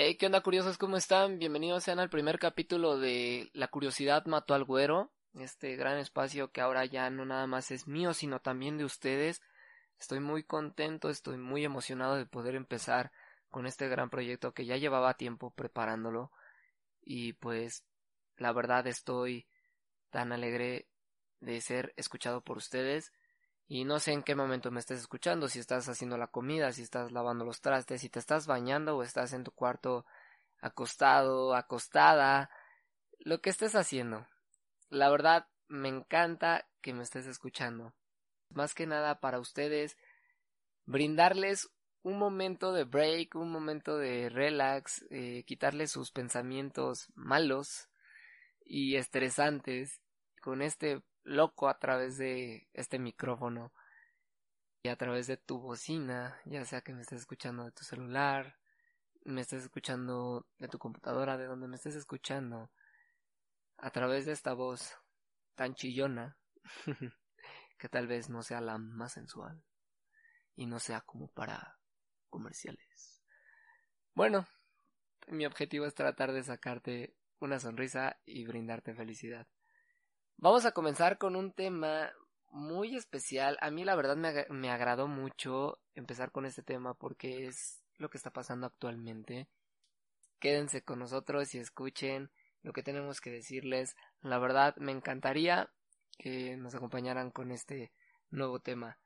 Hey, ¿qué onda curiosos? ¿Cómo están? Bienvenidos sean al primer capítulo de La curiosidad mató al güero, este gran espacio que ahora ya no nada más es mío, sino también de ustedes. Estoy muy contento, estoy muy emocionado de poder empezar con este gran proyecto que ya llevaba tiempo preparándolo y pues la verdad estoy tan alegre de ser escuchado por ustedes y no sé en qué momento me estés escuchando, si estás haciendo la comida, si estás lavando los trastes, si te estás bañando o estás en tu cuarto acostado, acostada, lo que estés haciendo. La verdad, me encanta que me estés escuchando. Más que nada para ustedes, brindarles un momento de break, un momento de relax, eh, quitarles sus pensamientos malos y estresantes con este loco a través de este micrófono y a través de tu bocina, ya sea que me estés escuchando de tu celular, me estés escuchando de tu computadora, de donde me estés escuchando, a través de esta voz tan chillona, que tal vez no sea la más sensual y no sea como para comerciales. Bueno, mi objetivo es tratar de sacarte una sonrisa y brindarte felicidad. Vamos a comenzar con un tema muy especial. A mí la verdad me, me, agradó mucho empezar con este tema porque es lo que está pasando actualmente. Quédense con nosotros y escuchen lo que tenemos que decirles. La verdad me encantaría que nos acompañaran con este nuevo tema.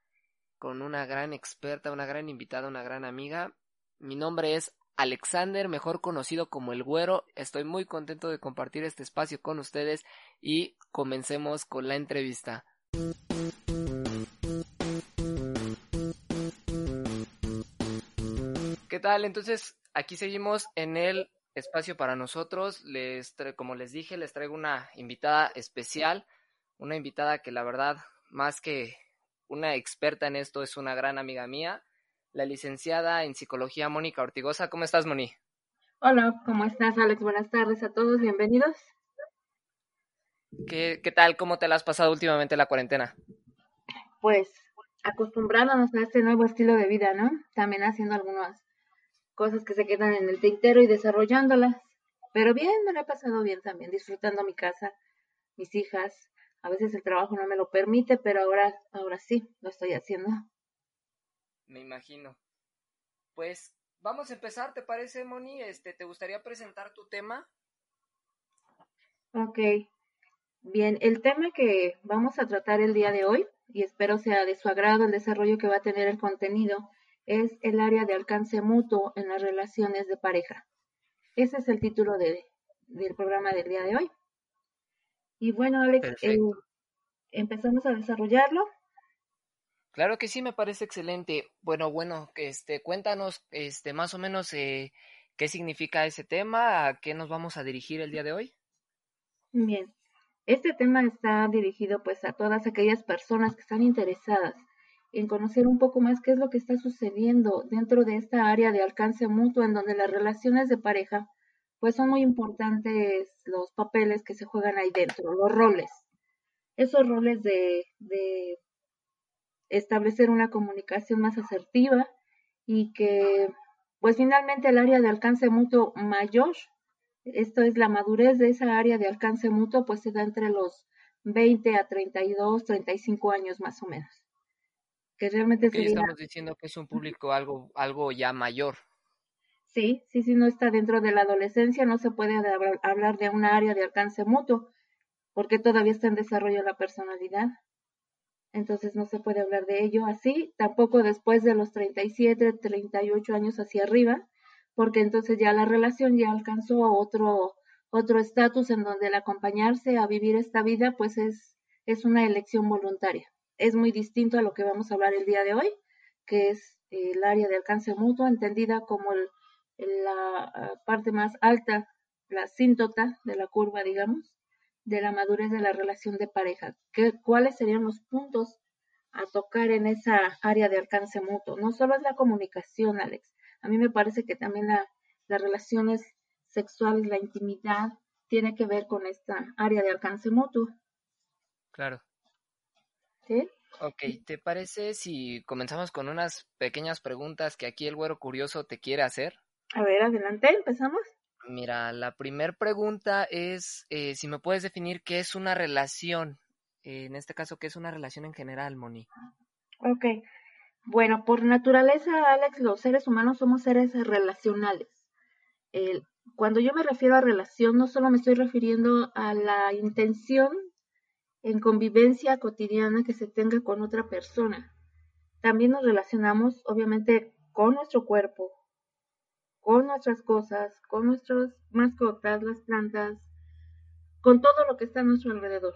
Con una gran experta, una gran invitada, una gran amiga. Mi nombre es Alexander, mejor conocido como el Güero. Estoy muy contento de compartir este espacio con ustedes y comencemos con la entrevista. ¿Qué tal? Entonces, aquí seguimos en el espacio para nosotros. Les como les dije, les traigo una invitada especial, una invitada que la verdad, más que una experta en esto, es una gran amiga mía la licenciada en psicología Mónica Ortigosa. ¿Cómo estás, Moni? Hola, ¿cómo estás, Alex? Buenas tardes a todos, bienvenidos. ¿Qué, qué tal? ¿Cómo te la has pasado últimamente la cuarentena? Pues acostumbrándonos a este nuevo estilo de vida, ¿no? También haciendo algunas cosas que se quedan en el tintero y desarrollándolas. Pero bien, me lo he pasado bien también, disfrutando mi casa, mis hijas. A veces el trabajo no me lo permite, pero ahora, ahora sí, lo estoy haciendo me imagino. Pues vamos a empezar, ¿te parece, Moni? Este, ¿te gustaría presentar tu tema? Ok. Bien, el tema que vamos a tratar el día de hoy, y espero sea de su agrado el desarrollo que va a tener el contenido, es el área de alcance mutuo en las relaciones de pareja. Ese es el título de, del programa del día de hoy. Y bueno, Alex, eh, empezamos a desarrollarlo. Claro que sí, me parece excelente. Bueno, bueno, este, cuéntanos, este, más o menos eh, qué significa ese tema, a qué nos vamos a dirigir el día de hoy. Bien, este tema está dirigido pues a todas aquellas personas que están interesadas en conocer un poco más qué es lo que está sucediendo dentro de esta área de alcance mutuo en donde las relaciones de pareja pues son muy importantes los papeles que se juegan ahí dentro, los roles. Esos roles de, de establecer una comunicación más asertiva y que pues finalmente el área de alcance mutuo mayor, esto es la madurez de esa área de alcance mutuo, pues se da entre los 20 a 32, 35 años más o menos. Que realmente sería... estamos diciendo que es un público algo, algo ya mayor. Sí, sí, sí, no está dentro de la adolescencia, no se puede hablar de una área de alcance mutuo, porque todavía está en desarrollo la personalidad entonces no se puede hablar de ello así, tampoco después de los 37, 38 años hacia arriba, porque entonces ya la relación ya alcanzó otro otro estatus en donde el acompañarse a vivir esta vida pues es es una elección voluntaria. Es muy distinto a lo que vamos a hablar el día de hoy, que es el área de alcance mutuo entendida como el, la ah, parte más alta, la síntota de la curva, digamos, de la madurez de la relación de pareja. ¿Qué, ¿Cuáles serían los puntos a tocar en esa área de alcance mutuo? No solo es la comunicación, Alex. A mí me parece que también la, las relaciones sexuales, la intimidad, tiene que ver con esta área de alcance mutuo. Claro. ¿Sí? Ok, ¿te parece si comenzamos con unas pequeñas preguntas que aquí el güero curioso te quiere hacer? A ver, adelante, empezamos. Mira, la primera pregunta es eh, si me puedes definir qué es una relación. Eh, en este caso, ¿qué es una relación en general, Moni? Ok. Bueno, por naturaleza, Alex, los seres humanos somos seres relacionales. cuando yo me refiero a relación, no solo me estoy refiriendo a la intención en convivencia cotidiana que se tenga con otra persona. También nos relacionamos, obviamente, con nuestro cuerpo, con nuestras cosas, con nuestras mascotas, las plantas, con todo lo que está a nuestro alrededor.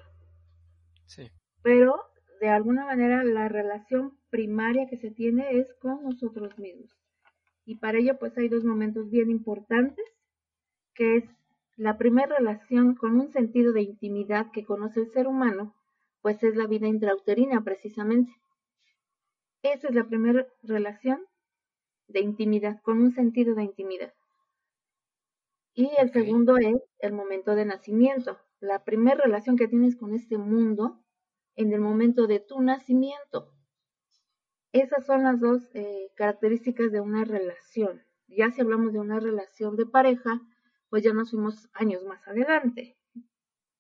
Sí. Pero de alguna manera la relación primaria que se tiene es con nosotros mismos. Y para ello pues hay dos momentos bien importantes, que es la primera relación con un sentido de intimidad que conoce el ser humano, pues es la vida intrauterina precisamente. Esa es la primera relación de intimidad, con un sentido de intimidad. Y el segundo es el momento de nacimiento, la primera relación que tienes con este mundo en el momento de tu nacimiento. Esas son las dos eh, características de una relación. Ya si hablamos de una relación de pareja, pues ya nos fuimos años más adelante,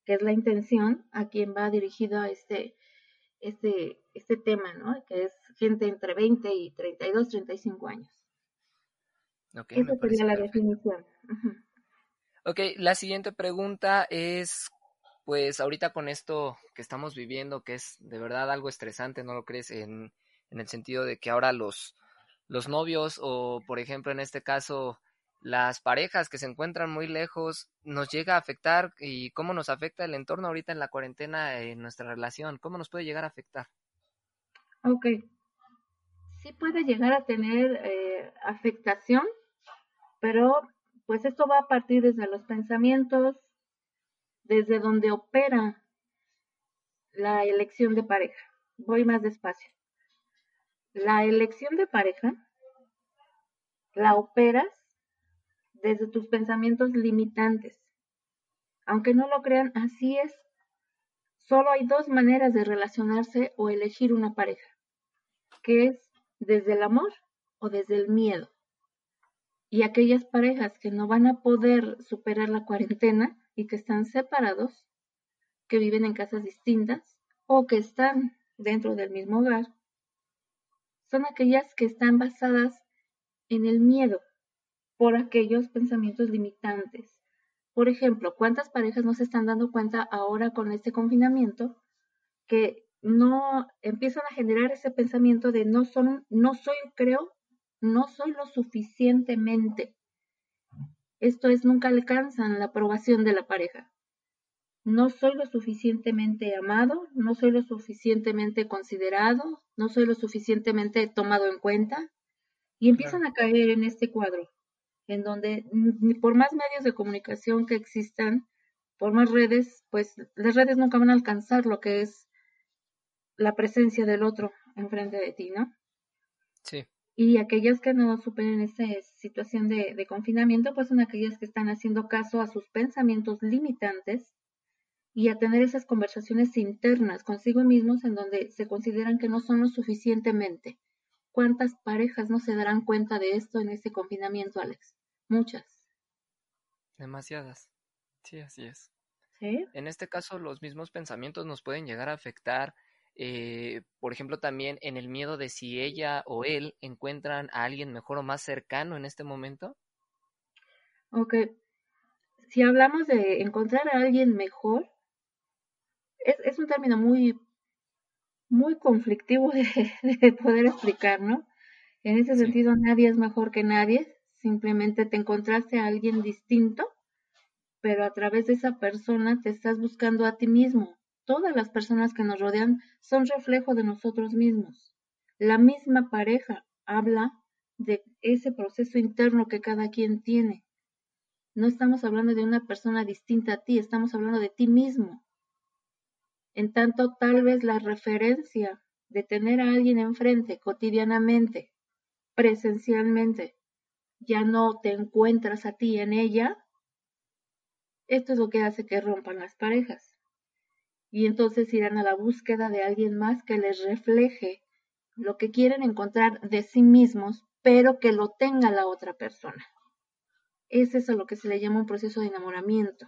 que es la intención a quien va dirigido a este, este, este tema, ¿no? Que es gente entre 20 y 32, 35 años. Esa sería la definición. Ok, la siguiente pregunta es, pues ahorita con esto que estamos viviendo, que es de verdad algo estresante, ¿no lo crees? En, en el sentido de que ahora los, los novios o, por ejemplo, en este caso, las parejas que se encuentran muy lejos, nos llega a afectar y cómo nos afecta el entorno ahorita en la cuarentena en nuestra relación, cómo nos puede llegar a afectar. Ok, sí puede llegar a tener eh, afectación pero pues esto va a partir desde los pensamientos, desde donde opera la elección de pareja. Voy más despacio. La elección de pareja la operas desde tus pensamientos limitantes. Aunque no lo crean, así es. Solo hay dos maneras de relacionarse o elegir una pareja, que es desde el amor o desde el miedo y aquellas parejas que no van a poder superar la cuarentena y que están separados, que viven en casas distintas o que están dentro del mismo hogar, son aquellas que están basadas en el miedo por aquellos pensamientos limitantes. Por ejemplo, ¿cuántas parejas no se están dando cuenta ahora con este confinamiento que no empiezan a generar ese pensamiento de no son, no soy, creo, no soy lo suficientemente. Esto es, nunca alcanzan la aprobación de la pareja. No soy lo suficientemente amado, no soy lo suficientemente considerado, no soy lo suficientemente tomado en cuenta. Y empiezan a caer en este cuadro, en donde por más medios de comunicación que existan, por más redes, pues las redes nunca van a alcanzar lo que es la presencia del otro enfrente de ti, ¿no? Sí. Y aquellas que no superen esa situación de, confinamiento, pues son aquellas que están haciendo caso a sus pensamientos limitantes y a tener esas conversaciones internas consigo mismos en donde se consideran que no son lo suficientemente. ¿Cuántas parejas no se darán cuenta de esto en este confinamiento, Alex? Muchas. Demasiadas. Sí, así es. ¿Sí? En este caso, los mismos pensamientos nos pueden llegar a afectar eh, por ejemplo, también en el miedo de si ella o él encuentran a alguien mejor o más cercano en este momento? Ok, si hablamos de encontrar a alguien mejor, es, es un término muy, muy conflictivo de, de poder explicar, ¿no? En ese sentido, nadie es mejor que nadie, simplemente te encontraste a alguien distinto, pero a través de esa persona te estás buscando a ti mismo, todas las personas que nos rodean son reflejo de nosotros mismos. La misma pareja habla de ese proceso interno que cada quien tiene. No estamos hablando de una persona distinta a ti, estamos hablando de ti mismo. En tanto, tal vez la referencia de tener a alguien enfrente cotidianamente, presencialmente, ya no te encuentras a ti en ella, esto es lo que hace que rompan las parejas y entonces irán a la búsqueda de alguien más que les refleje lo que quieren encontrar de sí mismos, pero que lo tenga la otra persona. Es eso lo que se le llama un proceso de enamoramiento.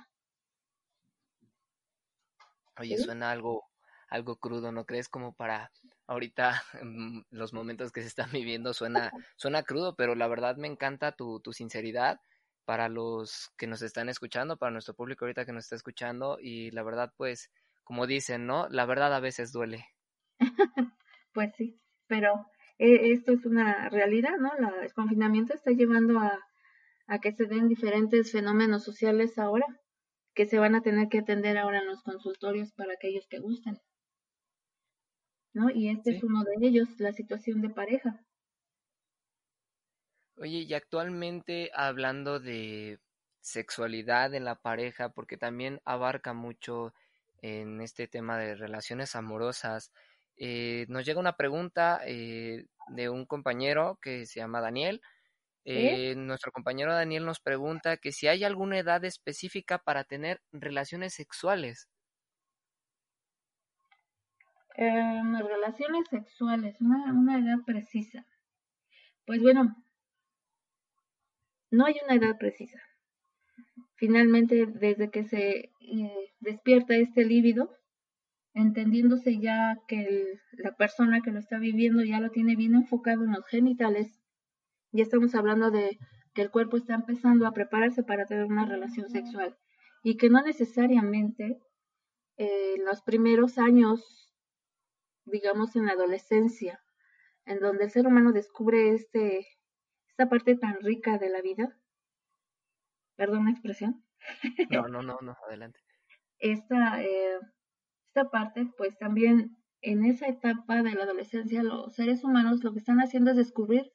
Oye, suena algo, algo crudo, ¿no crees? Como para ahorita mm, los momentos que se están viviendo suena, suena crudo, pero la verdad me encanta tu, tu sinceridad para los que nos están escuchando, para nuestro público ahorita que nos está escuchando y la verdad pues como dicen, ¿no? La verdad a veces duele. pues sí, pero eh, esto es una realidad, ¿no? La, el confinamiento está llevando a, a que se den diferentes fenómenos sociales ahora que se van a tener que atender ahora en los consultorios para aquellos que gusten. ¿No? Y este es uno de ellos, la situación de pareja. Oye, y actualmente hablando de sexualidad en la pareja, porque también abarca mucho en este tema de relaciones amorosas, eh, nos llega una pregunta eh, de un compañero que se llama Daniel. Eh, nuestro compañero Daniel nos pregunta que si hay alguna edad específica para tener relaciones sexuales. Em, relaciones sexuales, una, una edad precisa. Pues bueno, no hay una edad precisa. Finalmente, desde que se eh, despierta este líbido, entendiéndose ya que la persona que lo está viviendo ya lo tiene bien enfocado en los genitales, ya estamos hablando de que el cuerpo está empezando a prepararse para tener una relación sexual y que no necesariamente eh, en los primeros años, digamos en la adolescencia, en donde el ser humano descubre este esta parte tan rica de la vida. Perdón la expresión. No, no, no, no, adelante. Esta, eh, esta parte, pues también en esa etapa de la adolescencia, los seres humanos lo que están haciendo es descubrir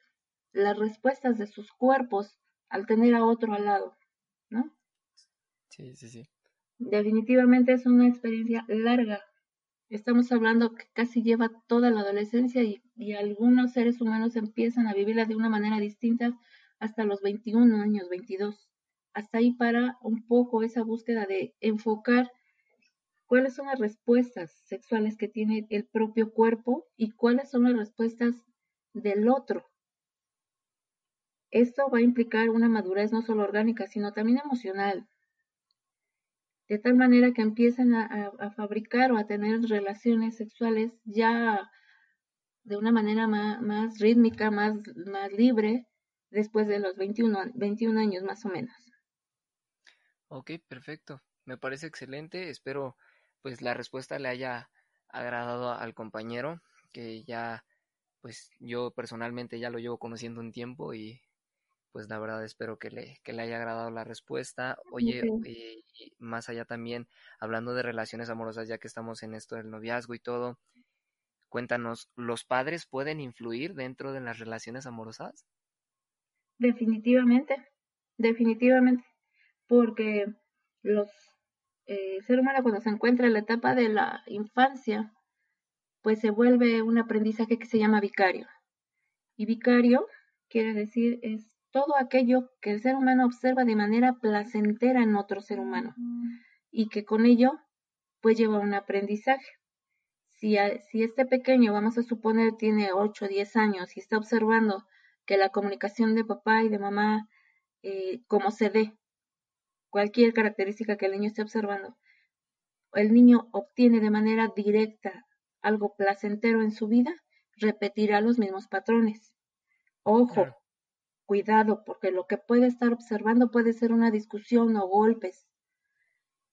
las respuestas de sus cuerpos al tener a otro al lado, ¿no? Sí, sí, sí. Definitivamente es una experiencia larga, Estamos hablando que casi lleva toda la adolescencia y, algunos seres humanos empiezan a vivirla de una manera distinta hasta los 21 años, 22. Hasta ahí para un poco esa búsqueda de enfocar cuáles son las respuestas sexuales que tiene el propio cuerpo y cuáles son las respuestas del otro. Esto va a implicar una madurez no solo orgánica, sino también emocional, de tal manera que empiezan a, fabricar o a tener relaciones sexuales ya de una manera más, rítmica, más, más libre, después de los 21, 21 años más o menos. Ok, perfecto. Me parece excelente. Espero pues la respuesta le haya agradado al compañero, que ya pues yo personalmente ya lo llevo conociendo un tiempo y pues la verdad espero que le, que le haya agradado la respuesta. Oye, eh, más allá también, hablando de relaciones amorosas, ya que estamos en esto del noviazgo y todo, cuéntanos, ¿los padres pueden influir dentro de las relaciones amorosas? Definitivamente, definitivamente, porque los eh, el ser humano cuando se encuentra en la etapa de la infancia, pues se vuelve un aprendizaje que se llama vicario. Y vicario quiere decir es todo aquello que el ser humano observa de manera placentera en otro ser humano y que con ello pues lleva un aprendizaje. Si, si este pequeño, vamos a suponer, tiene 8 o 10 años y está observando que la comunicación de papá y de mamá, eh, como se dé, cualquier característica que el niño esté observando, el niño obtiene de manera directa algo placentero en su vida, repetirá los mismos patrones. Ojo, cuidado, porque lo que puede estar observando puede ser una discusión o golpes.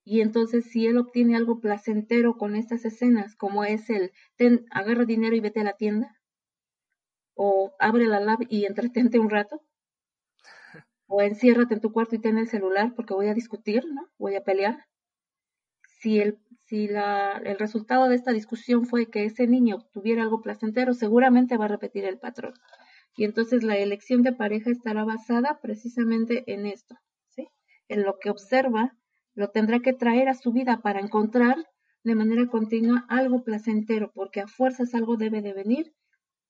Y entonces si él obtiene algo placentero con estas escenas, como es el, ten, agarra dinero y vete a la tienda, o abre la lab y entretente un rato, o enciérrate en tu cuarto y ten el celular porque voy a discutir, ¿no? Voy a pelear. Si el, si la, el resultado de esta discusión fue que ese niño obtuviera algo placentero, seguramente va a repetir el patrón. Y entonces la elección de pareja estará basada precisamente en esto, ¿sí? En lo que observa, lo tendrá que traer a su vida para encontrar de manera continua algo placentero, porque a fuerzas algo debe de venir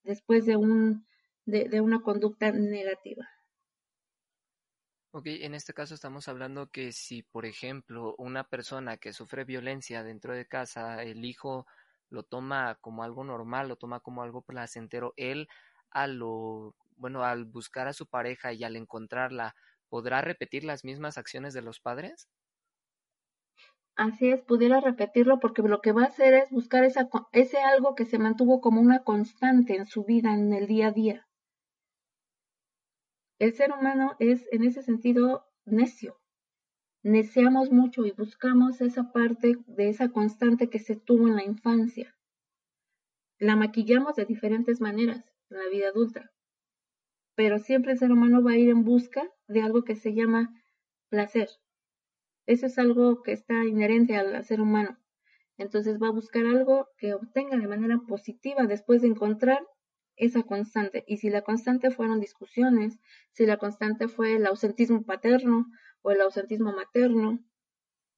después de, un, de, de una conducta negativa. Ok, en este caso estamos hablando que si, por ejemplo, una persona que sufre violencia dentro de casa, el hijo lo toma como algo normal, lo toma como algo placentero, él a lo, bueno, al buscar a su pareja y al encontrarla, podrá repetir las mismas acciones de los padres? Así es, pudiera repetirlo porque lo que va a hacer es buscar esa, ese algo que se mantuvo como una constante en su vida, en el día a día. El ser humano es en ese sentido necio. Neceamos mucho y buscamos esa parte de esa constante que se tuvo en la infancia. La maquillamos de diferentes maneras en la vida adulta, pero siempre el ser humano va a ir en busca de algo que se llama placer. Eso es algo que está inherente al ser humano. Entonces va a buscar algo que obtenga de manera positiva después de encontrar esa constante. Y si la constante fueron discusiones, si la constante fue el ausentismo paterno o el ausentismo materno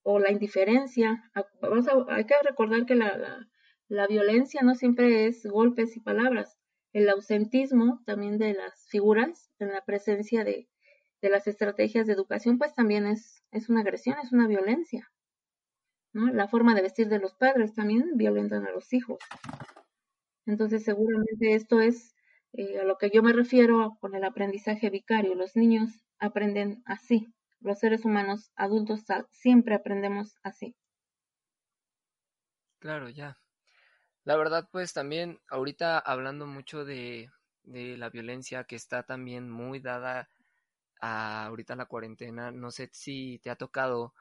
o la indiferencia, hay que recordar que la, la violencia no siempre es golpes y palabras. El ausentismo también de las figuras en la presencia de, de las estrategias de educación, pues también es, es una agresión, es una violencia. ¿no? La forma de vestir de los padres también violentan a los hijos. Entonces, seguramente esto es eh, a lo que yo me refiero con el aprendizaje vicario. Los niños aprenden así. Los seres humanos adultos siempre aprendemos así. Claro, ya. La verdad, pues también ahorita hablando mucho de, de la violencia que está también muy dada a ahorita la cuarentena, no sé si te ha tocado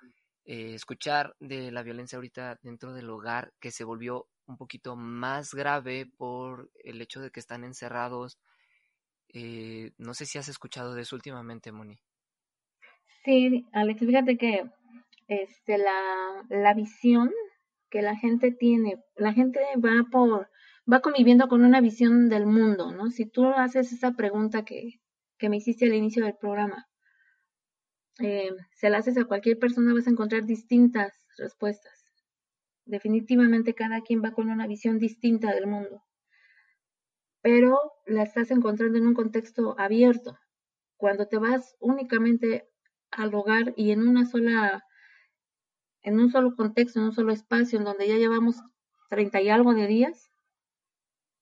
eh, escuchar de la violencia ahorita dentro del hogar que se volvió un poquito más grave por el hecho de que están encerrados. Eh, no sé si has escuchado de eso últimamente, Moni. Sí, Alex, fíjate que este, la, la visión que la gente tiene, la gente va por, va conviviendo con una visión del mundo, ¿no? Si tú haces esa pregunta que, que me hiciste al inicio del programa, eh, se la haces a cualquier persona, vas a encontrar distintas respuestas. Definitivamente cada quien va con una visión distinta del mundo, pero la estás encontrando en un contexto abierto. Cuando te vas únicamente al hogar y en una sola, en un solo contexto, en un solo espacio, en donde ya llevamos treinta y algo de días,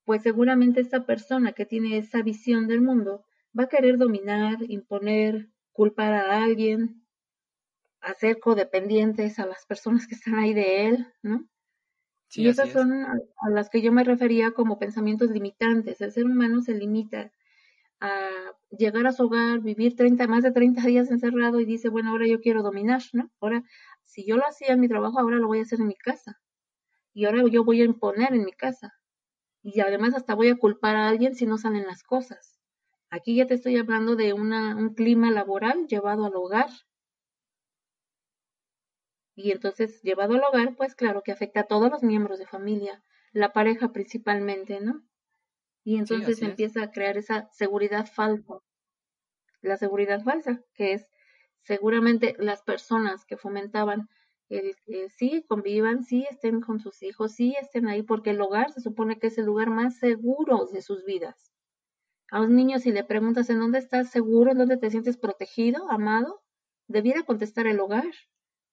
pues seguramente esta persona que tiene esa visión del mundo va a querer dominar, imponer, culpar a alguien, hacer codependientes a las personas que están ahí de él, ¿no? y esas son a, las que yo me refería como pensamientos limitantes. El ser humano se limita a llegar a su hogar, vivir 30, más de 30 días encerrado y dice, bueno, ahora yo quiero dominar, ¿no? Ahora, si yo lo hacía en mi trabajo, ahora lo voy a hacer en mi casa. Y ahora yo voy a imponer en mi casa. Y además hasta voy a culpar a alguien si no salen las cosas. Aquí ya te estoy hablando de una, un clima laboral llevado al hogar, y entonces, llevado al hogar, pues claro que afecta a todos los miembros de familia, la pareja principalmente, ¿no? Y entonces empieza a crear esa seguridad falsa. La seguridad falsa, que es seguramente las personas que fomentaban el que sí convivan, sí estén con sus hijos, sí estén ahí, porque el hogar se supone que es el lugar más seguro de sus vidas. A los niños, si le preguntas en dónde estás seguro, en dónde te sientes protegido, amado, debiera contestar el hogar.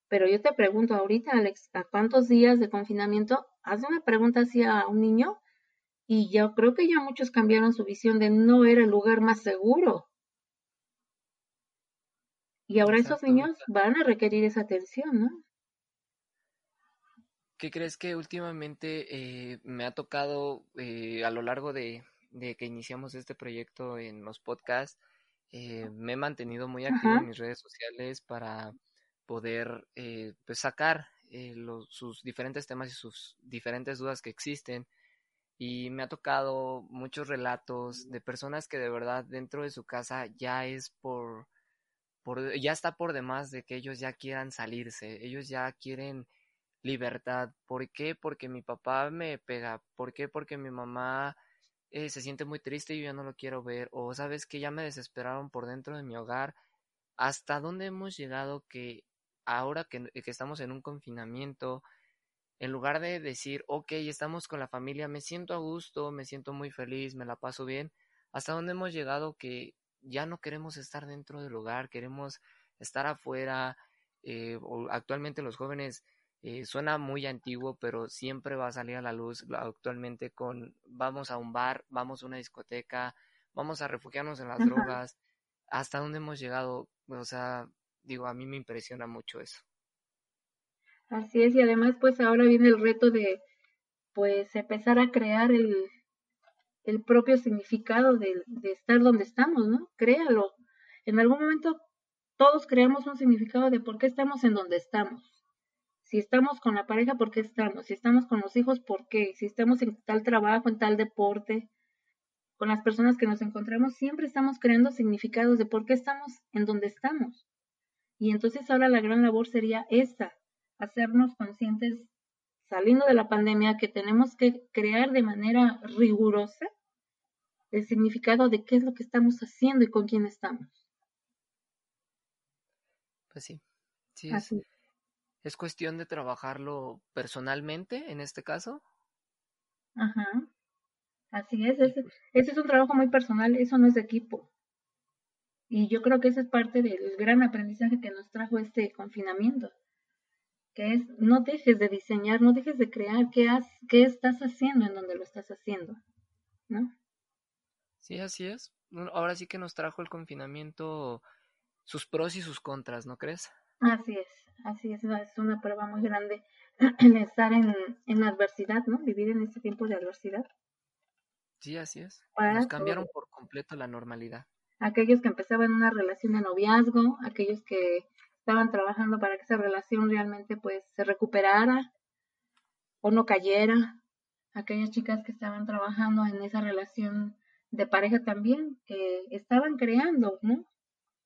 Pero yo te pregunto ahorita, Alex, ¿a cuántos días de confinamiento? Haz una pregunta así a un niño y yo creo que ya muchos cambiaron su visión de no era el lugar más seguro. Y ahora esos niños van a requerir esa atención, ¿no? ¿Qué crees que últimamente eh, me ha tocado eh, a lo largo de, que iniciamos este proyecto en los podcasts? Eh, me he mantenido muy activo en mis redes sociales para poder eh, pues sacar eh, sus diferentes temas y sus diferentes dudas que existen. Y me ha tocado muchos relatos de personas que de verdad dentro de su casa ya es por, por, ya está por demás de que ellos ya quieran salirse, ellos ya quieren libertad. ¿Por qué? Porque mi papá me pega. ¿Por qué? Porque mi mamá eh, se siente muy triste y yo ya no lo quiero ver. O sabes que ya me desesperaron por dentro de mi hogar. ¿Hasta dónde hemos llegado que ahora que, estamos en un confinamiento, en lugar de decir, ok, estamos con la familia, me siento a gusto, me siento muy feliz, me la paso bien, hasta dónde hemos llegado que ya no queremos estar dentro del hogar, queremos estar afuera. Eh, actualmente los jóvenes eh, suena muy antiguo, pero siempre va a salir a la luz actualmente con vamos a un bar, vamos a una discoteca, vamos a refugiarnos en las drogas, hasta dónde hemos llegado, o sea, digo, a mí me impresiona mucho eso. Así es, y además pues ahora viene el reto de pues empezar a crear el, el propio significado de, de, estar donde estamos, ¿no? Créalo. En algún momento todos creamos un significado de por qué estamos en donde estamos. Si estamos con la pareja, ¿por qué estamos? Si estamos con los hijos, ¿por qué? Si estamos en tal trabajo, en tal deporte, con las personas que nos encontramos, siempre estamos creando significados de por qué estamos en donde estamos. Y entonces ahora la gran labor sería esta, hacernos conscientes, saliendo de la pandemia, que tenemos que crear de manera rigurosa el significado de qué es lo que estamos haciendo y con quién estamos. Pues sí, sí es, es cuestión de trabajarlo personalmente en este caso. Ajá, así es, ese, ese es un trabajo muy personal, eso no es de equipo. Y yo creo que esa es parte del gran aprendizaje que nos trajo este confinamiento que es no dejes de diseñar, no dejes de crear qué, has, qué estás haciendo en donde lo estás haciendo, ¿no? Sí, así es. Ahora sí que nos trajo el confinamiento sus pros y sus contras, ¿no crees? Así es, así es, es una prueba muy grande el estar en, en adversidad, ¿no? Vivir en este tiempo de adversidad. Sí, así es. Nos cambiaron por completo la normalidad. Aquellos que empezaban una relación de noviazgo, aquellos que estaban trabajando para que esa relación realmente pues se recuperara o no cayera. Aquellas chicas que estaban trabajando en esa relación de pareja también, que estaban creando, ¿no?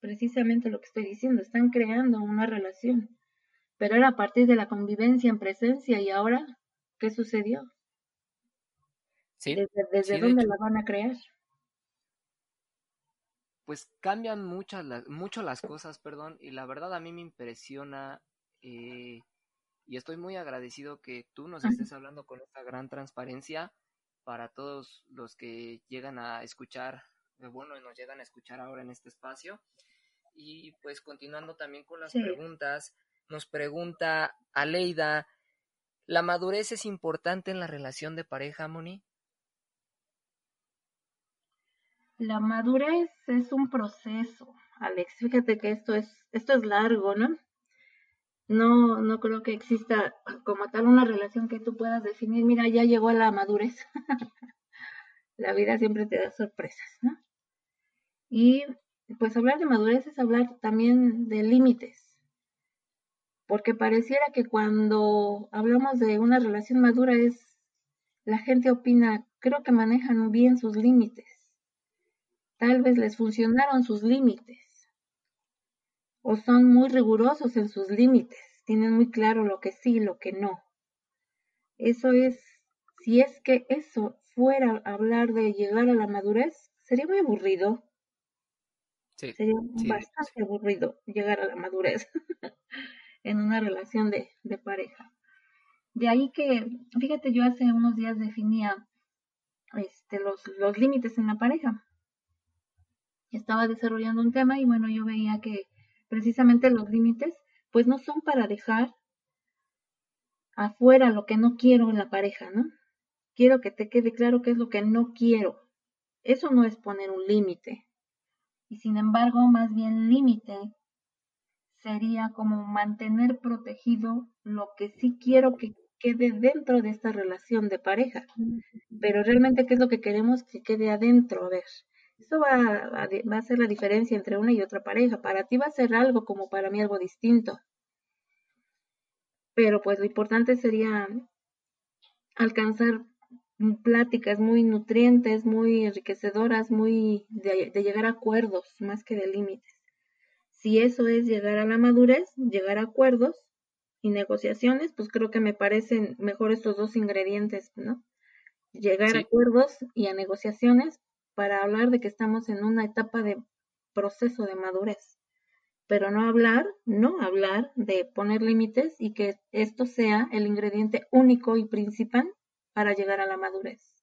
Precisamente lo que estoy diciendo, están creando una relación. Pero era a partir de la convivencia en presencia y ahora, ¿qué sucedió? Sí, ¿Desde, dónde la van a crear? Pues cambian muchas las, mucho las cosas, perdón, y la verdad a mí me impresiona eh, y estoy muy agradecido que tú nos estés hablando con esta gran transparencia para todos los que llegan a escuchar, eh, bueno, nos llegan a escuchar ahora en este espacio. Y pues continuando también con las preguntas, nos pregunta Aleida, ¿la madurez es importante en la relación de pareja, Moni? La madurez es un proceso, Alex. Fíjate que esto es, esto es largo, ¿no? No, no creo que exista como tal una relación que tú puedas definir, mira, ya llegó a la madurez. la vida siempre te da sorpresas, ¿no? Y pues hablar de madurez es hablar también de límites. Porque pareciera que cuando hablamos de una relación madura es, la gente opina, creo que manejan bien sus límites Tal vez les funcionaron sus límites o son muy rigurosos en sus límites, tienen muy claro lo que sí y lo que no. Eso es, si es que eso fuera hablar de llegar a la madurez, sería muy aburrido. sería bastante aburrido llegar a la madurez en una relación de, de pareja. De ahí que, fíjate, yo hace unos días definía este, los, los límites en la pareja estaba desarrollando un tema y bueno, yo veía que precisamente los límites pues no son para dejar afuera lo que no quiero en la pareja, ¿no? Quiero que te quede claro qué es lo que no quiero. Eso no es poner un límite. Y sin embargo, más bien límite sería como mantener protegido lo que sí quiero que quede dentro de esta relación de pareja. Pero realmente, ¿qué es lo que queremos que quede adentro? A ver, eso va a, va a ser la diferencia entre una y otra pareja. Para ti va a ser algo como para mí algo distinto. Pero pues lo importante sería alcanzar pláticas muy nutrientes, muy enriquecedoras, muy de, de, llegar a acuerdos más que de límites. Si eso es llegar a la madurez, llegar a acuerdos y negociaciones, pues creo que me parecen mejor estos dos ingredientes, ¿no? Llegar a acuerdos y a negociaciones para hablar de que estamos en una etapa de proceso de madurez, pero no hablar, no hablar de poner límites y que esto sea el ingrediente único y principal para llegar a la madurez.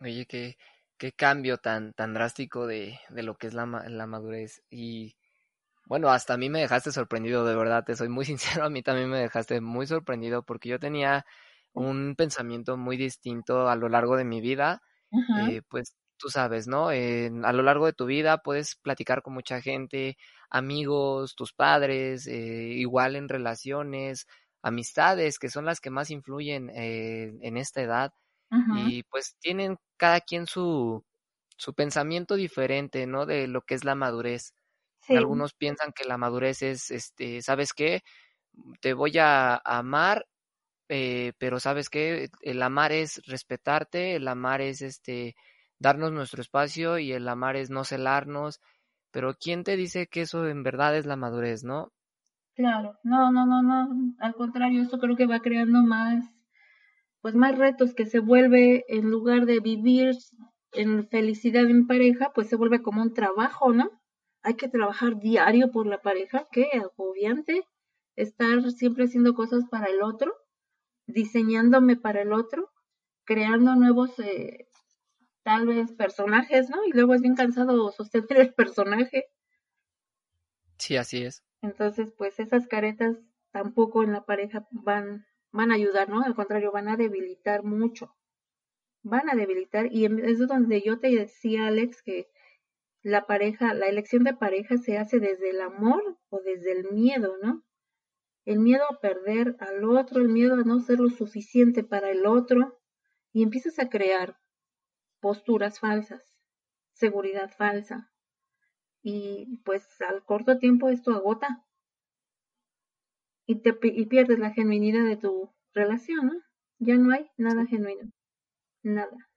Oye, qué, qué cambio tan, tan drástico de, de lo que es la, la madurez. Y bueno, hasta a mí me dejaste sorprendido, de verdad, te soy muy sincero, a mí también me dejaste muy sorprendido porque yo tenía un pensamiento muy distinto a lo largo de mi vida. Eh, pues tú sabes, ¿no? a lo largo de tu vida puedes platicar con mucha gente, amigos, tus padres, eh, igual en relaciones, amistades, que son las que más influyen eh, en esta edad. Y pues tienen cada quien su, su pensamiento diferente, ¿no? De lo que es la madurez. Algunos piensan que la madurez es, este, ¿sabes qué? Te voy a amar, eh, pero ¿sabes qué? El amar es respetarte, el amar es, este, darnos nuestro espacio y el amar es no celarnos. Pero ¿quién te dice que eso en verdad es la madurez, no? Claro, no, no, no, no. Al contrario, eso creo que va creando más, pues más retos que se vuelve en lugar de vivir en felicidad en pareja, pues se vuelve como un trabajo, ¿no? Hay que trabajar diario por la pareja, qué agobiante estar siempre haciendo cosas para el otro, diseñándome para el otro, creando nuevos eh, tal vez personajes, ¿no? Y luego es bien cansado sostener el personaje. Sí, así es. Entonces, pues esas caretas tampoco en la pareja van, van a ayudar, ¿no? Al contrario, van a debilitar mucho. Van a debilitar y es donde yo te decía, Alex, que la pareja, la elección de pareja se hace desde el amor o desde el miedo, ¿no? El miedo a perder al otro, el miedo a no ser lo suficiente para el otro, y empiezas a crear posturas falsas, seguridad falsa. Y pues al corto tiempo esto agota y, te, y pierdes la genuinidad de tu relación, ¿no? Ya no hay nada genuino, nada.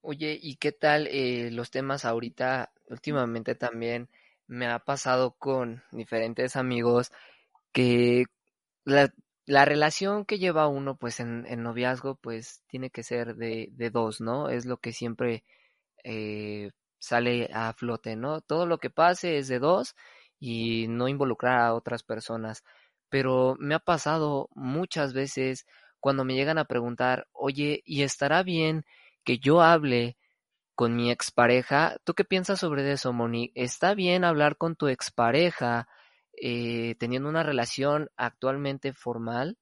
Oye, ¿y qué tal eh, los temas ahorita? Últimamente también me ha pasado con diferentes amigos que la, la relación que lleva uno pues en, en, noviazgo pues tiene que ser de, de dos, ¿no? Es lo que siempre eh, sale a flote, ¿no? Todo lo que pase es de dos y no involucrar a otras personas. Pero me ha pasado muchas veces cuando me llegan a preguntar, oye, ¿y estará bien que yo hable con mi expareja? ¿Tú qué piensas sobre eso, Moni? ¿Está bien hablar con tu expareja? Eh, teniendo una relación actualmente formal?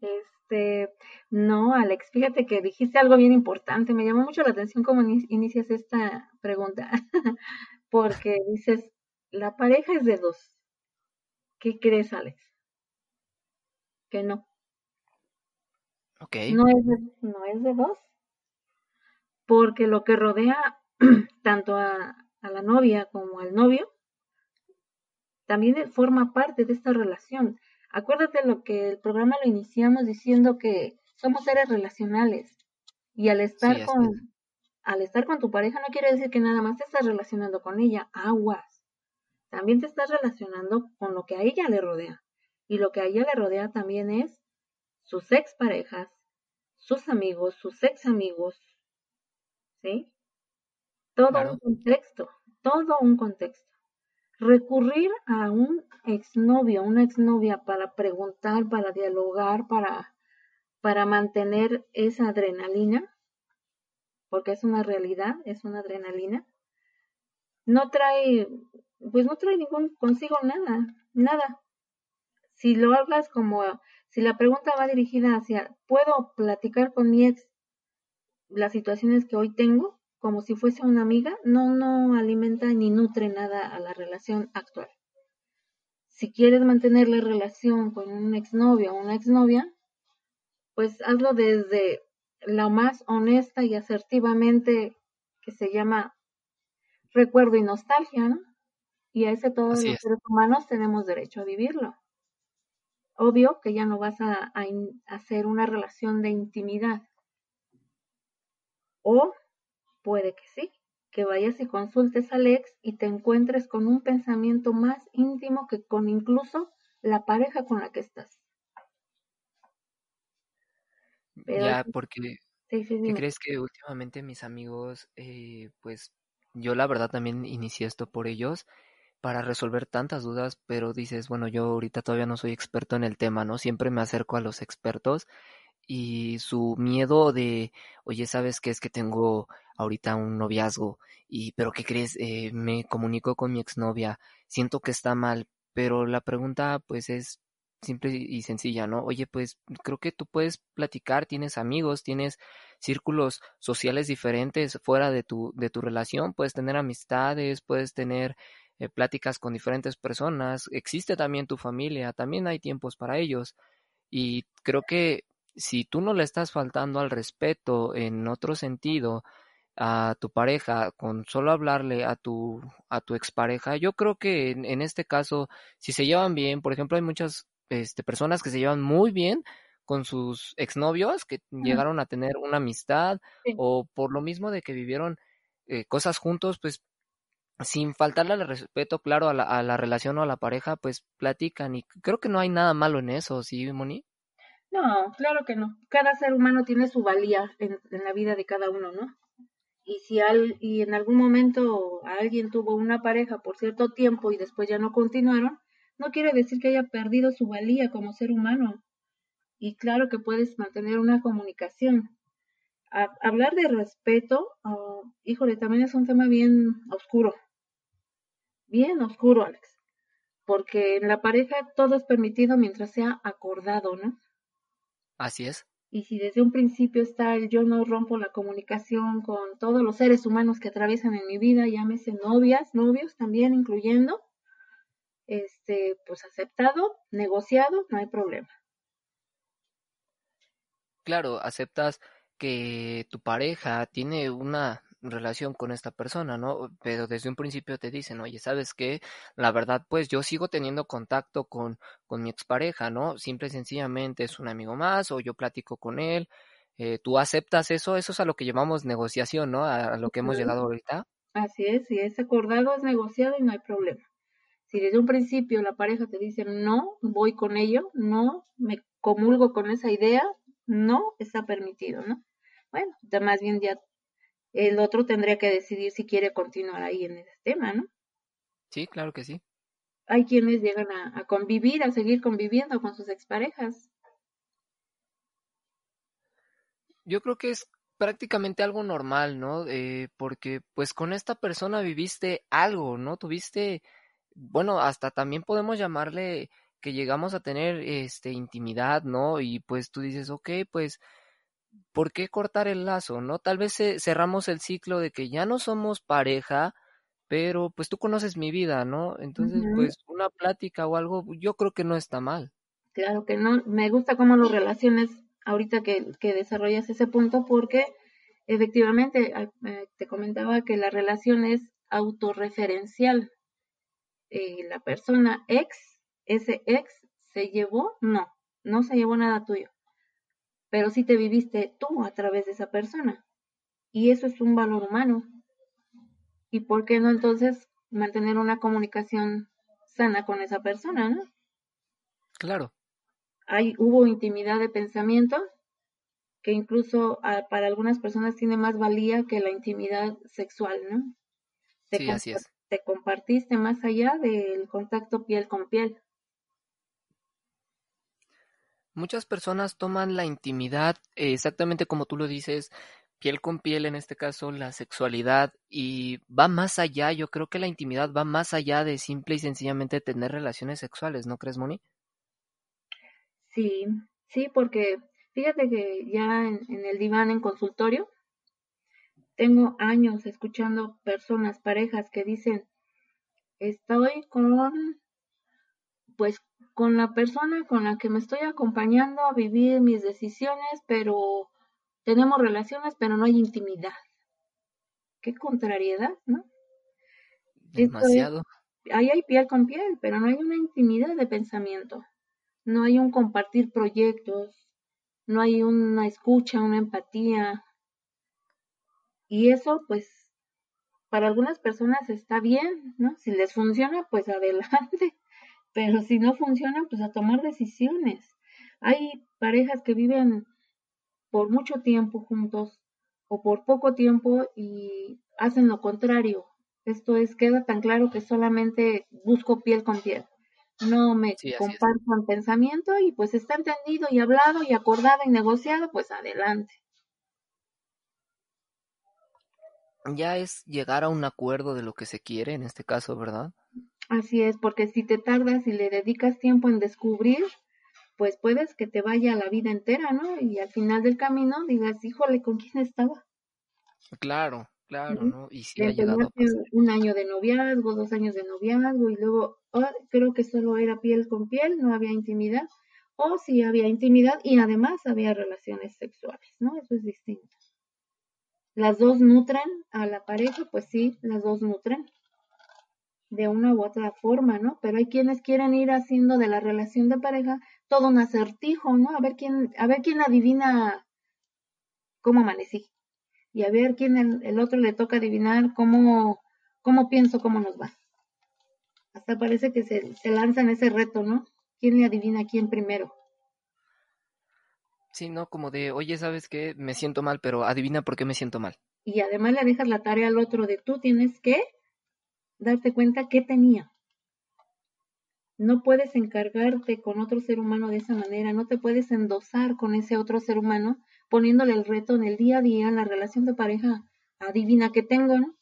Este, no, Alex, fíjate que dijiste algo bien importante. Me llamó mucho la atención cómo inicias esta pregunta, porque dices, la pareja es de dos. ¿Qué crees, Alex? Que no. Ok. No es de, no es de dos. Porque lo que rodea tanto a, a la novia como al novio también forma parte de esta relación. Acuérdate lo que el programa lo iniciamos diciendo que somos seres relacionales y al estar con al estar con tu pareja no quiere decir que nada más te estás relacionando con ella, aguas. También te estás relacionando con lo que a ella le rodea. Y lo que a ella le rodea también es sus exparejas, sus amigos, sus ex amigos. ¿Sí? Todo un contexto, todo un contexto recurrir a un exnovio, una exnovia para preguntar, para dialogar, para, para mantener esa adrenalina, porque es una realidad, es una adrenalina, no trae, pues no trae ningún consigo nada, nada. Si lo hablas como, si la pregunta va dirigida hacia, ¿puedo platicar con mi ex las situaciones que hoy tengo? Como si fuese una amiga, no, no alimenta ni nutre nada a la relación actual. Si quieres mantener la relación con un exnovio o una exnovia, pues hazlo desde la más honesta y asertivamente que se llama recuerdo y nostalgia, ¿no? Y a ese todos los seres humanos tenemos derecho a vivirlo. Obvio que ya no vas a, a hacer una relación de intimidad. O Puede que sí, que vayas y consultes al ex y te encuentres con un pensamiento más íntimo que con incluso la pareja con la que estás. ya, porque ¿qué crees que últimamente mis amigos, eh, pues yo la verdad también inicié esto por ellos para resolver tantas dudas, pero dices, bueno, yo ahorita todavía no soy experto en el tema, ¿no? Siempre me acerco a los expertos y su miedo de, oye, ¿sabes qué es que tengo ahorita un noviazgo? Y, pero ¿qué crees? Eh, me comunico con mi exnovia, siento que está mal, pero la pregunta pues es, simple y sencilla, ¿no? Oye, pues creo que tú puedes platicar, tienes amigos, tienes círculos sociales diferentes fuera de tu, de tu relación, puedes tener amistades, puedes tener eh, pláticas con diferentes personas, existe también tu familia, también hay tiempos para ellos. Y creo que si tú no le estás faltando al respeto en otro sentido a tu pareja con solo hablarle a tu a tu expareja, yo creo que en, en este caso si se llevan bien, por ejemplo, hay muchas este, personas que se llevan muy bien con sus exnovios que llegaron a tener una amistad o por lo mismo de que vivieron eh, cosas juntos, pues sin faltarle al respeto, claro, a la, a la relación o a la pareja, pues platican y creo que no hay nada malo en eso, ¿sí, Moni? No, claro que no. Cada ser humano tiene su valía en, la vida de cada uno, ¿no? Y si al, y en algún momento alguien tuvo una pareja por cierto tiempo y después ya no continuaron, no quiere decir que haya perdido su valía como ser humano. Y claro que puedes mantener una comunicación. hablar de respeto, oh, híjole, también es un tema bien oscuro. Bien oscuro, Alex. Porque en la pareja todo es permitido mientras sea acordado, ¿no? Así es. Y si desde un principio está el yo no rompo la comunicación con todos los seres humanos que atraviesan en mi vida, llámese novias, novios también incluyendo, este, pues aceptado, negociado, no hay problema. Claro, aceptas que tu pareja tiene una relación con esta persona, ¿no? Pero desde un principio te dicen, oye, ¿sabes qué? La verdad, pues yo sigo teniendo contacto con, con mi expareja, ¿no? Simple y sencillamente es un amigo más o yo platico con él. Eh, ¿Tú aceptas eso? Eso es a lo que llamamos negociación, ¿no? A, lo que hemos llegado ahorita. Así es, si es acordado, es negociado y no hay problema. Si desde un principio la pareja te dice no, voy con ello, no, me comulgo con esa idea, no está permitido, ¿no? Bueno, más bien ya el otro tendría que decidir si quiere continuar ahí en ese tema, ¿no? Sí, claro que sí. Hay quienes llegan a, convivir, a seguir conviviendo con sus exparejas. Yo creo que es prácticamente algo normal, ¿no? Eh, porque pues con esta persona viviste algo, ¿no? Tuviste, bueno, hasta también podemos llamarle que llegamos a tener este intimidad, ¿no? Y pues tú dices, ok, pues ¿por qué cortar el lazo, no? Tal vez cerramos el ciclo de que ya no somos pareja, pero pues tú conoces mi vida, ¿no? Entonces, pues una plática o algo, yo creo que no está mal. Claro que no, me gusta cómo lo relaciones ahorita que, que desarrollas ese punto porque efectivamente eh, te comentaba que la relación es autorreferencial. Eh, la persona ex, ese ex, se llevó, no, no se llevó nada tuyo pero sí te viviste tú a través de esa persona. Y eso es un valor humano. ¿Y por qué no entonces mantener una comunicación sana con esa persona, no? Claro. Hay, hubo intimidad de pensamiento que incluso ah, para algunas personas tiene más valía que la intimidad sexual, ¿no? sí, así es. Te compartiste más allá del contacto piel con piel. Muchas personas toman la intimidad eh, exactamente como tú lo dices, piel con piel en este caso, la sexualidad y va más allá, yo creo que la intimidad va más allá de simple y sencillamente tener relaciones sexuales, ¿no crees, Moni? Sí, sí, porque fíjate que ya en, en el diván, en consultorio, tengo años escuchando personas, parejas que dicen, estoy con, pues con la persona con la que me estoy acompañando a vivir mis decisiones, pero tenemos relaciones, pero no hay intimidad. Qué contrariedad, ¿no? Demasiado. ahí hay piel con piel, pero no hay una intimidad de pensamiento. No hay un compartir proyectos, no hay una escucha, una empatía. Y eso, pues, para algunas personas está bien, ¿no? Si les funciona, pues adelante pero si no funciona, pues a tomar decisiones. Hay parejas que viven por mucho tiempo juntos o por poco tiempo y hacen lo contrario. Esto es, queda tan claro que solamente busco piel con piel. No me comparto en pensamiento y pues está entendido y hablado y acordado y negociado, pues adelante. Ya es llegar a un acuerdo de lo que se quiere en este caso, ¿verdad? Así es, porque si te tardas y le dedicas tiempo en descubrir pues puedes que te vaya la vida entera, ¿no? Y al final del camino digas, híjole, ¿con quién estaba? Claro, claro, ¿no? Y si ha llegado a un año de noviazgo, dos años de noviazgo, y luego oh, creo que solo era piel con piel, no había intimidad, o si había intimidad y además había relaciones sexuales, ¿no? Eso es distinto. Las dos nutren a la pareja, pues sí, las dos nutren de una u otra forma, ¿no? Pero hay quienes quieren ir haciendo de la relación de pareja todo un acertijo, ¿no? A ver quién, a ver quién adivina cómo amanecí. Y a ver quién el, otro le toca adivinar cómo, cómo pienso, cómo nos va. Hasta parece que se, se lanzan ese reto, ¿no? ¿Quién le adivina quién primero? Sí, no, como de, oye, ¿sabes qué? Me siento mal, pero adivina por qué me siento mal. Y además le dejas la tarea al otro de tú tienes que darte cuenta qué tenía. No puedes encargarte con otro ser humano de esa manera, no te puedes endosar con ese otro ser humano poniéndole el reto en el día a día, en la relación de pareja adivina que tengo, ¿no?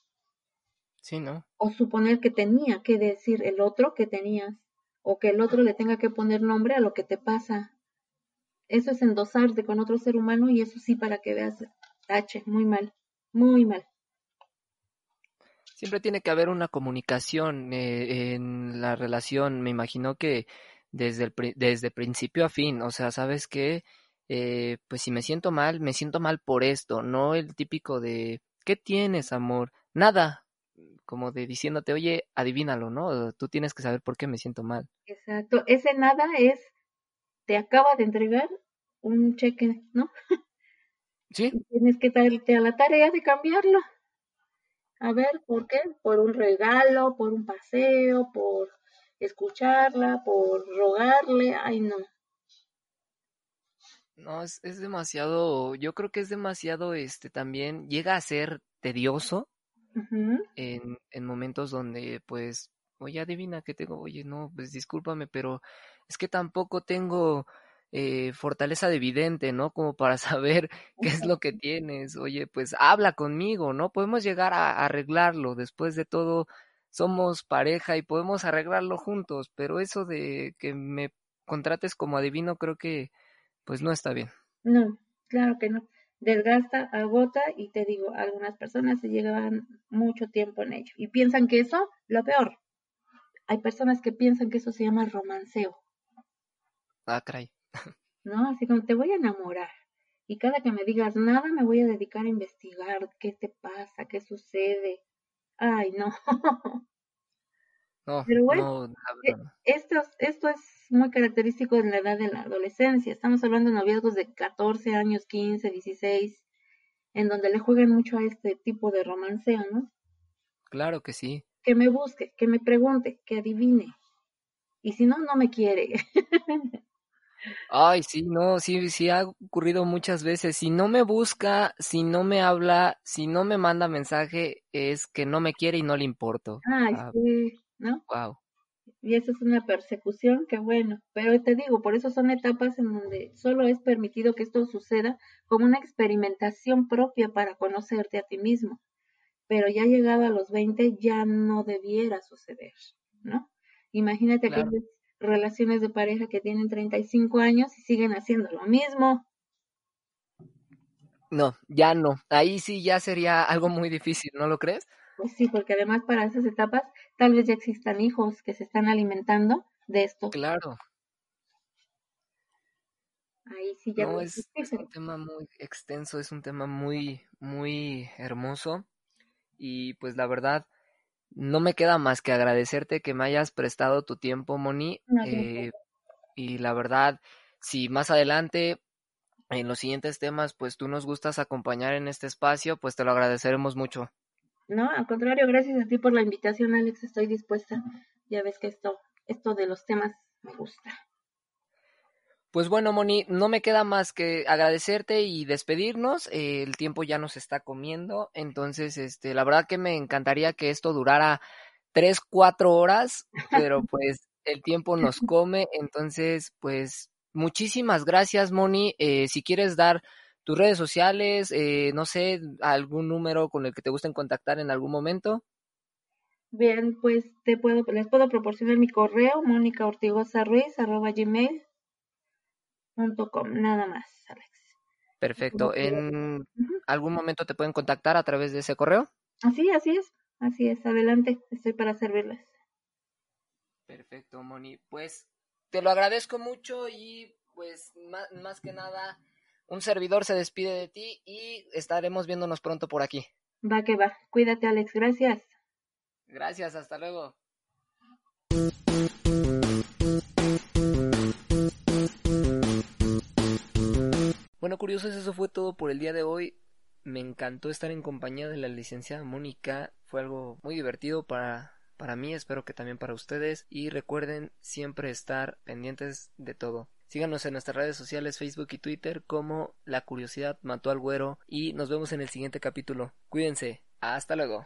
Sí, ¿no? O suponer que tenía que decir el otro que tenías, o que el otro le tenga que poner nombre a lo que te pasa. Eso es endosarte con otro ser humano y eso sí para que veas, tache, muy mal, muy mal siempre tiene que haber una comunicación eh, en la relación. Me imagino que desde, el, desde principio a fin, o sea, sabes que, eh, pues si me siento mal, me siento mal por esto, no el típico de, ¿qué tienes, amor? Nada, como de diciéndote, oye, adivínalo, ¿no? Tú tienes que saber por qué me siento mal. Exacto, ese nada es, te acaba de entregar un cheque, ¿no? Sí. tienes que darte a la tarea de cambiarlo. A ver, ¿por qué? Por un regalo, por un paseo, por escucharla, por rogarle. Ay, no. No, es, es demasiado, yo creo que es demasiado, este, también llega a ser tedioso en, en momentos donde, pues, oye, adivina que tengo, oye, no, pues discúlpame, pero es que tampoco tengo eh, fortaleza de vidente, ¿no? Como para saber qué es lo que tienes. Oye, pues habla conmigo, ¿no? Podemos llegar a arreglarlo. Después de todo, somos pareja y podemos arreglarlo juntos, pero eso de que me contrates como adivino creo que pues no está bien. No, claro que no. Desgasta, agota y te digo, algunas personas se llevan mucho tiempo en ello y piensan que eso, lo peor. Hay personas que piensan que eso se llama romanceo. Ah, caray. ¿No? Así como te voy a enamorar. Y cada que me digas nada, me voy a dedicar a investigar qué te pasa, qué sucede. Ay, no. No, Pero bueno, eh, esto, esto es muy característico de la edad de la adolescencia. Estamos hablando de noviazgos de 14 años, 15, 16, en donde le juegan mucho a este tipo de romanceo, ¿no? Claro que sí. Que me busque, que me pregunte, que adivine. Y si no, no me quiere. Ay, sí, no, sí, sí ha ocurrido muchas veces. Si no me busca, si no me habla, si no me manda mensaje, es que no me quiere y no le importo. Ay, ah, sí, ¿no? Wow. Y eso es una persecución, que bueno. Pero te digo, por eso son etapas en donde solo es permitido que esto suceda como una experimentación propia para conocerte a ti mismo. Pero ya llegado a los 20 ya no debiera suceder, ¿no? Imagínate que relaciones de pareja que tienen 35 años y siguen haciendo lo mismo. No, ya no. Ahí sí ya sería algo muy difícil, ¿no lo crees? Pues sí, porque además para esas etapas tal vez ya existan hijos que se están alimentando de esto. Claro. Ahí sí ya no, es, es un tema muy extenso, es un tema muy, muy hermoso y pues la verdad no me queda más que agradecerte que me hayas prestado tu tiempo, Moni. Eh, y la verdad, si más adelante en los siguientes temas, pues tú nos gustas acompañar en este espacio, pues te lo agradeceremos mucho. No, al contrario, gracias a ti por la invitación, Alex. Estoy dispuesta. Ya ves que esto, esto de los temas me gusta. Pues bueno, Moni, no me queda más que agradecerte y despedirnos. Eh, el tiempo ya nos está comiendo. Entonces, este, la verdad que me encantaría que esto durara tres, cuatro horas, pero pues el tiempo nos come. Entonces, pues muchísimas gracias, Moni. Eh, si quieres dar tus redes sociales, eh, no sé, algún número con el que te gusten contactar en algún momento. Bien, pues te puedo, les puedo proporcionar mi correo, Mónica arroba gmail com, nada más, Alex. Perfecto. ¿En algún momento te pueden contactar a través de ese correo? Así, así es. Así es. Adelante. Estoy para servirles. Perfecto, Moni. Pues te lo agradezco mucho y pues más, más que nada un servidor se despide de ti y estaremos viéndonos pronto por aquí. Va que va. Cuídate, Alex. Gracias. Gracias. Hasta luego. Bueno, curiosos, eso fue todo por el día de hoy. Me encantó estar en compañía de la licenciada Mónica. Fue algo muy divertido para, para mí, espero que también para ustedes. Y recuerden siempre estar pendientes de todo. Síganos en nuestras redes sociales, Facebook y Twitter como La Curiosidad Mató al Güero. Y nos vemos en el siguiente capítulo. Cuídense. Hasta luego.